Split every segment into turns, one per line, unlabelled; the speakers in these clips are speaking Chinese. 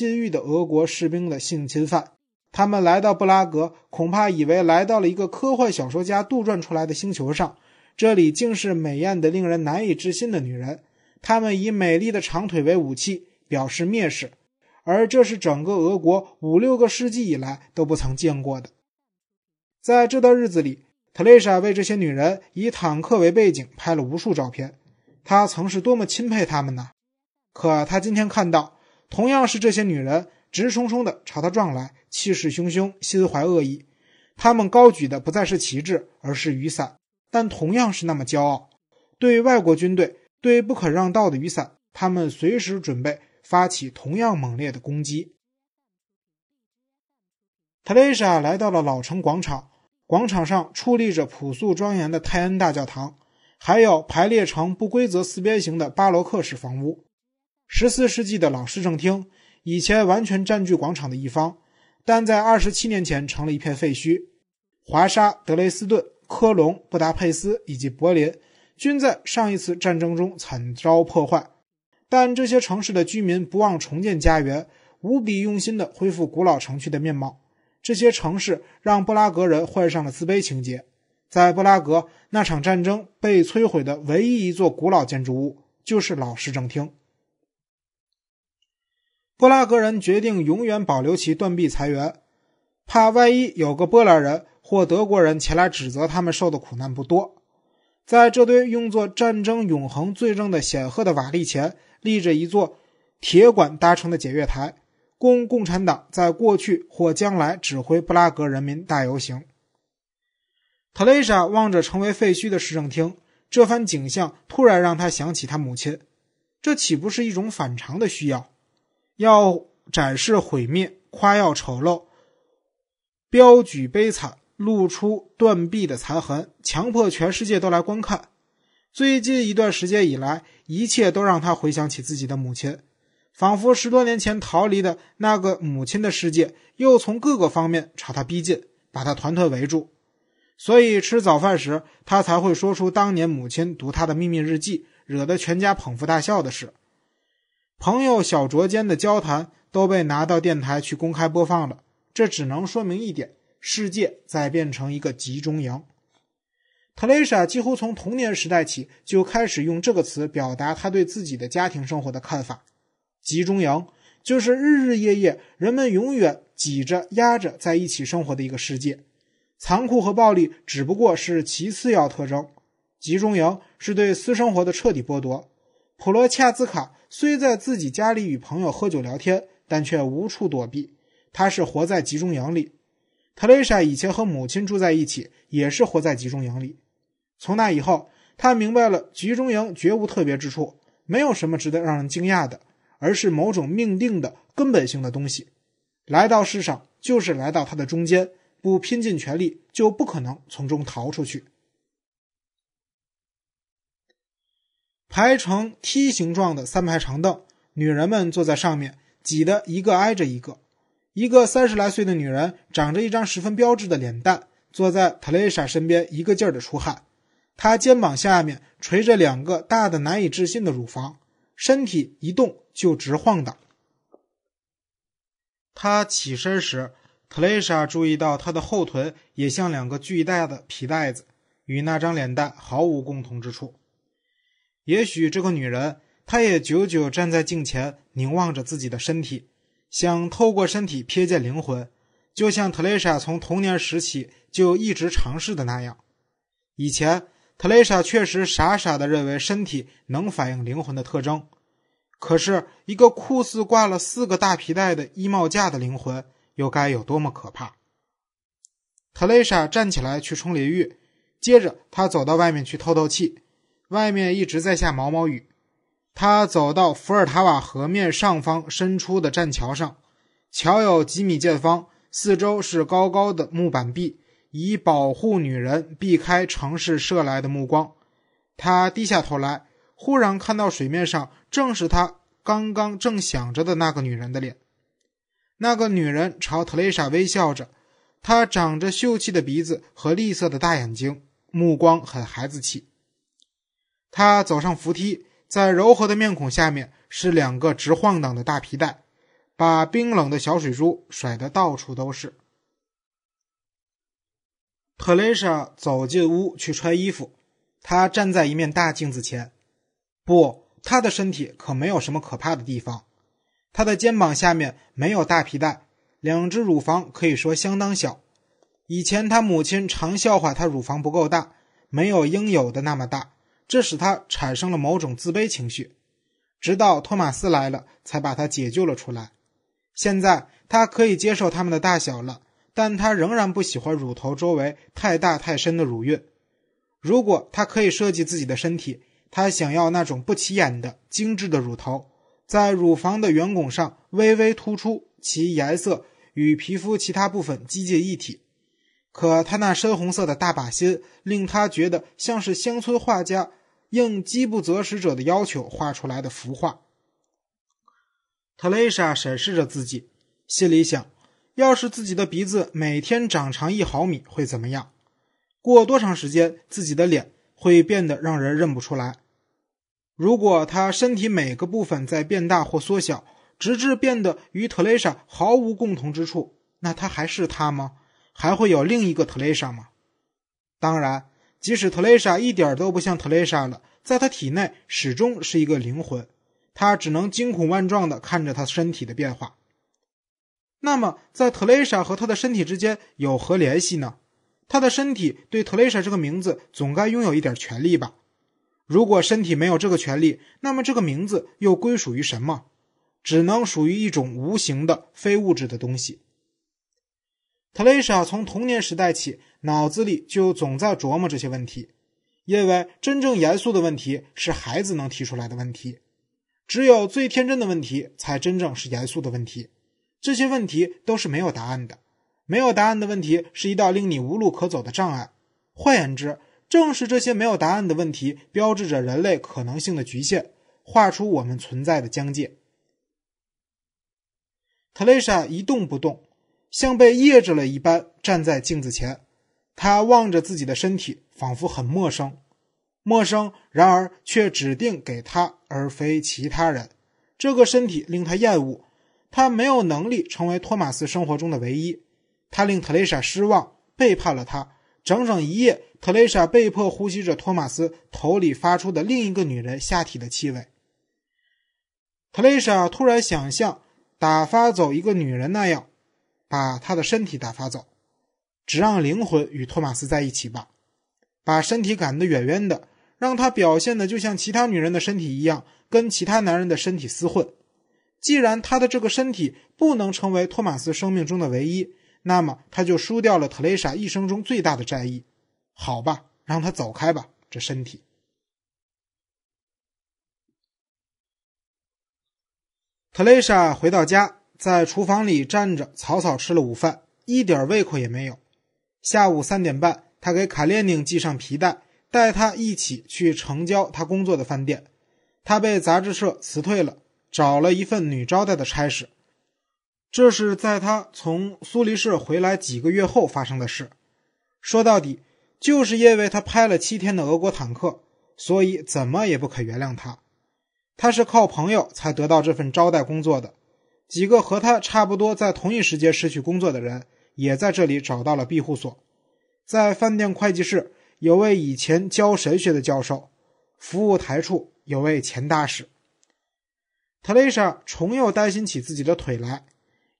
禁欲的俄国士兵的性侵犯。他们来到布拉格，恐怕以为来到了一个科幻小说家杜撰出来的星球上。这里竟是美艳的令人难以置信的女人。她们以美丽的长腿为武器，表示蔑视，而这是整个俄国五六个世纪以来都不曾见过的。在这段日子里，特蕾莎为这些女人以坦克为背景拍了无数照片。她曾是多么钦佩她们呢？可她今天看到，同样是这些女人直冲冲地朝他撞来，气势汹汹，心怀恶意。她们高举的不再是旗帜，而是雨伞，但同样是那么骄傲。对外国军队，对不可让道的雨伞，他们随时准备发起同样猛烈的攻击。特蕾莎来到了老城广场，广场上矗立着朴素庄严的泰恩大教堂。还有排列成不规则四边形的巴洛克式房屋，十四世纪的老市政厅，以前完全占据广场的一方，但在二十七年前成了一片废墟。华沙、德累斯顿、科隆、布达佩斯以及柏林均在上一次战争中惨遭破坏，但这些城市的居民不忘重建家园，无比用心地恢复古老城区的面貌。这些城市让布拉格人患上了自卑情结。在布拉格，那场战争被摧毁的唯一一座古老建筑物就是老市政厅。布拉格人决定永远保留其断臂残垣，怕万一有个波兰人或德国人前来指责他们受的苦难不多。在这堆用作战争永恒罪证的显赫的瓦砾前，立着一座铁管搭成的检阅台，供共产党在过去或将来指挥布拉格人民大游行。特蕾莎望着成为废墟的市政厅，这番景象突然让她想起她母亲。这岂不是一种反常的需要？要展示毁灭，夸耀丑陋，标举悲惨，露出断臂的残痕，强迫全世界都来观看。最近一段时间以来，一切都让他回想起自己的母亲，仿佛十多年前逃离的那个母亲的世界，又从各个方面朝他逼近，把他团团围住。所以吃早饭时，他才会说出当年母亲读他的秘密日记，惹得全家捧腹大笑的事。朋友小酌间的交谈都被拿到电台去公开播放了。这只能说明一点：世界在变成一个集中营。特蕾莎几乎从童年时代起就开始用这个词表达她对自己的家庭生活的看法。集中营就是日日夜夜人们永远挤着压着在一起生活的一个世界。残酷和暴力只不过是其次要特征，集中营是对私生活的彻底剥夺。普罗恰兹卡虽在自己家里与朋友喝酒聊天，但却无处躲避。他是活在集中营里。特蕾莎以前和母亲住在一起，也是活在集中营里。从那以后，他明白了集中营绝无特别之处，没有什么值得让人惊讶的，而是某种命定的根本性的东西。来到世上，就是来到它的中间。不拼尽全力，就不可能从中逃出去。排成梯形状的三排长凳，女人们坐在上面，挤得一个挨着一个。一个三十来岁的女人，长着一张十分标致的脸蛋，坐在特蕾莎身边，一个劲儿的出汗。她肩膀下面垂着两个大的难以置信的乳房，身体一动就直晃荡。她起身时。特蕾莎注意到，她的后臀也像两个巨大的皮带子，与那张脸蛋毫无共同之处。也许这个女人，她也久久站在镜前，凝望着自己的身体，想透过身体瞥见灵魂，就像特蕾莎从童年时起就一直尝试的那样。以前，特蕾莎确实傻傻地认为身体能反映灵魂的特征，可是，一个酷似挂了四个大皮带的衣帽架的灵魂。又该有多么可怕！特蕾莎站起来去冲淋浴，接着她走到外面去透透气。外面一直在下毛毛雨。他走到伏尔塔瓦河面上方伸出的栈桥上，桥有几米见方，四周是高高的木板壁，以保护女人避开城市射来的目光。他低下头来，忽然看到水面上正是他刚刚正想着的那个女人的脸。那个女人朝特蕾莎微笑着，她长着秀气的鼻子和栗色的大眼睛，目光很孩子气。他走上扶梯，在柔和的面孔下面是两个直晃荡的大皮带，把冰冷的小水珠甩得到处都是。特蕾莎走进屋去穿衣服，她站在一面大镜子前。不，她的身体可没有什么可怕的地方。她的肩膀下面没有大皮带，两只乳房可以说相当小。以前她母亲常笑话她乳房不够大，没有应有的那么大，这使他产生了某种自卑情绪。直到托马斯来了，才把他解救了出来。现在他可以接受他们的大小了。但他仍然不喜欢乳头周围太大太深的乳晕。如果他可以设计自己的身体，他想要那种不起眼的精致的乳头，在乳房的圆拱上微微突出，其颜色与皮肤其他部分机接一体。可他那深红色的大把心令他觉得像是乡村画家应饥不择食者的要求画出来的幅画。特蕾莎审视着自己，心里想。要是自己的鼻子每天长长一毫米会怎么样？过多长时间自己的脸会变得让人认不出来？如果他身体每个部分在变大或缩小，直至变得与特蕾莎毫无共同之处，那他还是他吗？还会有另一个特蕾莎吗？当然，即使特蕾莎一点都不像特蕾莎了，在她体内始终是一个灵魂，她只能惊恐万状地看着她身体的变化。那么，在特蕾莎和她的身体之间有何联系呢？她的身体对特蕾莎这个名字总该拥有一点权利吧？如果身体没有这个权利，那么这个名字又归属于什么？只能属于一种无形的非物质的东西。特蕾莎从童年时代起，脑子里就总在琢磨这些问题，因为真正严肃的问题是孩子能提出来的问题，只有最天真的问题才真正是严肃的问题。这些问题都是没有答案的，没有答案的问题是一道令你无路可走的障碍。换言之，正是这些没有答案的问题，标志着人类可能性的局限，画出我们存在的疆界。特蕾莎一动不动，像被噎着了一般站在镜子前，他望着自己的身体，仿佛很陌生，陌生，然而却指定给她而非其他人。这个身体令他厌恶。他没有能力成为托马斯生活中的唯一，他令特蕾莎失望，背叛了他。整整一夜，特蕾莎被迫呼吸着托马斯头里发出的另一个女人下体的气味。特蕾莎突然想象打发走一个女人那样，把他的身体打发走，只让灵魂与托马斯在一起吧，把身体赶得远远的，让他表现的就像其他女人的身体一样，跟其他男人的身体厮混。既然他的这个身体不能成为托马斯生命中的唯一，那么他就输掉了特蕾莎一生中最大的战役。好吧，让他走开吧，这身体。特蕾莎回到家，在厨房里站着，草草吃了午饭，一点胃口也没有。下午三点半，他给卡列宁系上皮带，带他一起去城郊他工作的饭店。他被杂志社辞退了。找了一份女招待的差事，这是在他从苏黎世回来几个月后发生的事。说到底，就是因为他拍了七天的俄国坦克，所以怎么也不肯原谅他。他是靠朋友才得到这份招待工作的，几个和他差不多在同一时间失去工作的人，也在这里找到了庇护所。在饭店会计室，有位以前教神学的教授；服务台处有位钱大使。特蕾莎重又担心起自己的腿来。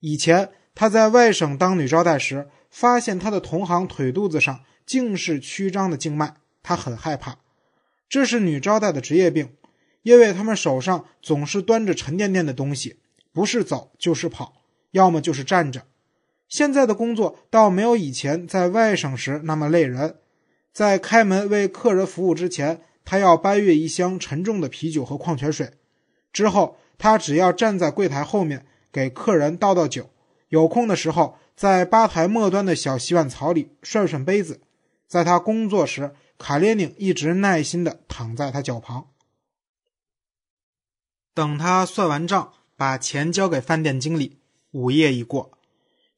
以前她在外省当女招待时，发现她的同行腿肚子上竟是曲张的静脉，她很害怕。这是女招待的职业病，因为他们手上总是端着沉甸甸的东西，不是走就是跑，要么就是站着。现在的工作倒没有以前在外省时那么累人。在开门为客人服务之前，他要搬运一箱沉重的啤酒和矿泉水，之后。他只要站在柜台后面给客人倒倒酒，有空的时候在吧台末端的小洗碗槽里涮涮杯子。在他工作时，卡列宁一直耐心地躺在他脚旁，等他算完账，把钱交给饭店经理。午夜已过，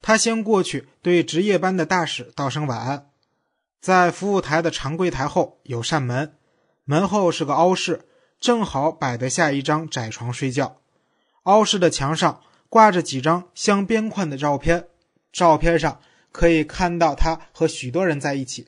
他先过去对值夜班的大使道声晚安。在服务台的长柜台后有扇门，门后是个凹室。正好摆得下一张窄床睡觉，凹室的墙上挂着几张镶边框的照片，照片上可以看到他和许多人在一起。